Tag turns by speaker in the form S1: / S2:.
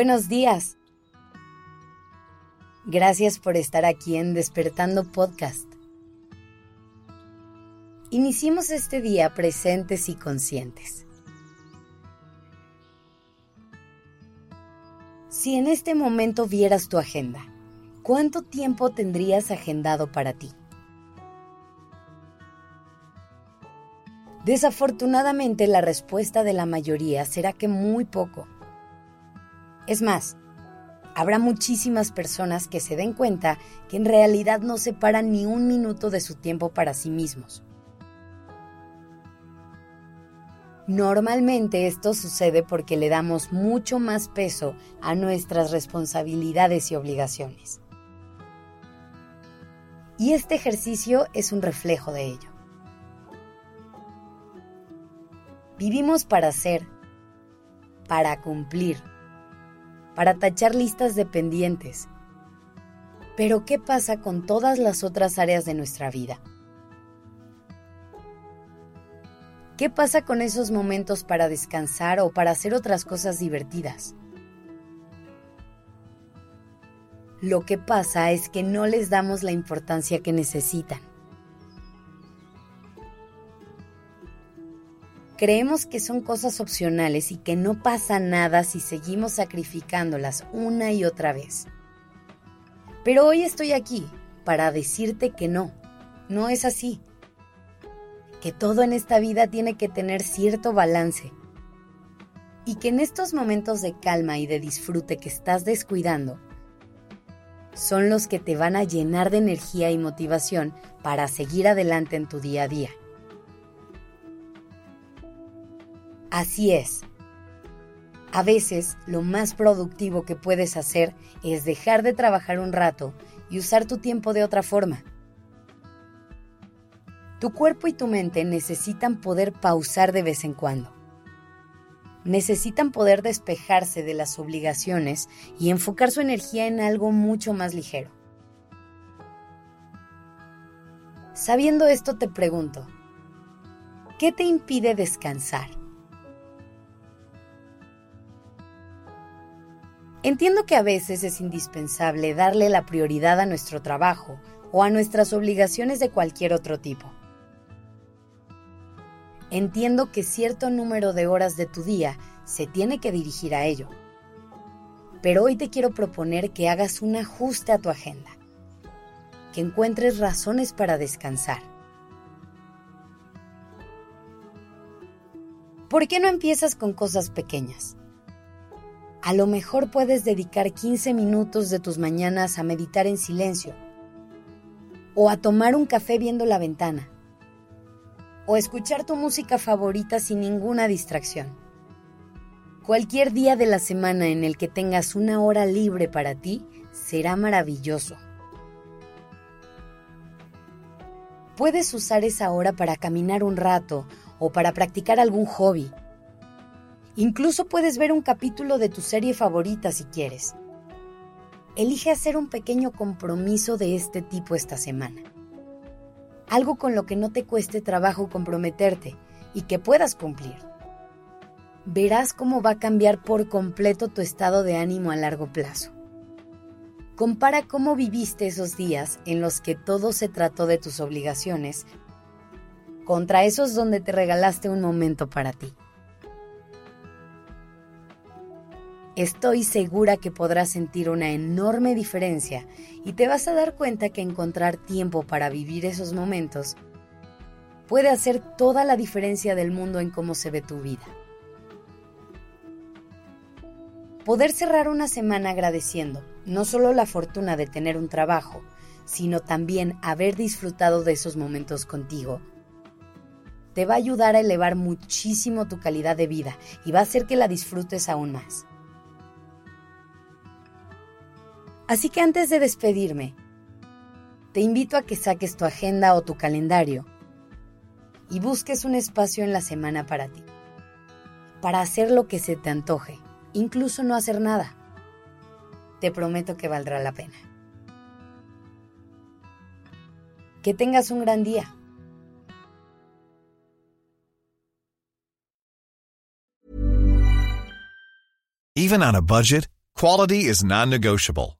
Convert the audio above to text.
S1: Buenos días. Gracias por estar aquí en Despertando Podcast. Iniciemos este día presentes y conscientes. Si en este momento vieras tu agenda, ¿cuánto tiempo tendrías agendado para ti? Desafortunadamente la respuesta de la mayoría será que muy poco. Es más, habrá muchísimas personas que se den cuenta que en realidad no separan ni un minuto de su tiempo para sí mismos. Normalmente esto sucede porque le damos mucho más peso a nuestras responsabilidades y obligaciones. Y este ejercicio es un reflejo de ello. Vivimos para ser, para cumplir, para tachar listas de pendientes. Pero ¿qué pasa con todas las otras áreas de nuestra vida? ¿Qué pasa con esos momentos para descansar o para hacer otras cosas divertidas? Lo que pasa es que no les damos la importancia que necesitan. Creemos que son cosas opcionales y que no pasa nada si seguimos sacrificándolas una y otra vez. Pero hoy estoy aquí para decirte que no, no es así. Que todo en esta vida tiene que tener cierto balance. Y que en estos momentos de calma y de disfrute que estás descuidando, son los que te van a llenar de energía y motivación para seguir adelante en tu día a día. Así es. A veces lo más productivo que puedes hacer es dejar de trabajar un rato y usar tu tiempo de otra forma. Tu cuerpo y tu mente necesitan poder pausar de vez en cuando. Necesitan poder despejarse de las obligaciones y enfocar su energía en algo mucho más ligero. Sabiendo esto te pregunto, ¿qué te impide descansar? Entiendo que a veces es indispensable darle la prioridad a nuestro trabajo o a nuestras obligaciones de cualquier otro tipo. Entiendo que cierto número de horas de tu día se tiene que dirigir a ello. Pero hoy te quiero proponer que hagas un ajuste a tu agenda, que encuentres razones para descansar. ¿Por qué no empiezas con cosas pequeñas? A lo mejor puedes dedicar 15 minutos de tus mañanas a meditar en silencio, o a tomar un café viendo la ventana, o escuchar tu música favorita sin ninguna distracción. Cualquier día de la semana en el que tengas una hora libre para ti será maravilloso. Puedes usar esa hora para caminar un rato o para practicar algún hobby Incluso puedes ver un capítulo de tu serie favorita si quieres. Elige hacer un pequeño compromiso de este tipo esta semana. Algo con lo que no te cueste trabajo comprometerte y que puedas cumplir. Verás cómo va a cambiar por completo tu estado de ánimo a largo plazo. Compara cómo viviste esos días en los que todo se trató de tus obligaciones contra esos donde te regalaste un momento para ti. Estoy segura que podrás sentir una enorme diferencia y te vas a dar cuenta que encontrar tiempo para vivir esos momentos puede hacer toda la diferencia del mundo en cómo se ve tu vida. Poder cerrar una semana agradeciendo no solo la fortuna de tener un trabajo, sino también haber disfrutado de esos momentos contigo, te va a ayudar a elevar muchísimo tu calidad de vida y va a hacer que la disfrutes aún más. Así que antes de despedirme, te invito a que saques tu agenda o tu calendario y busques un espacio en la semana para ti, para hacer lo que se te antoje, incluso no hacer nada. Te prometo que valdrá la pena. Que tengas un gran día.
S2: Even on a budget, quality is non-negotiable.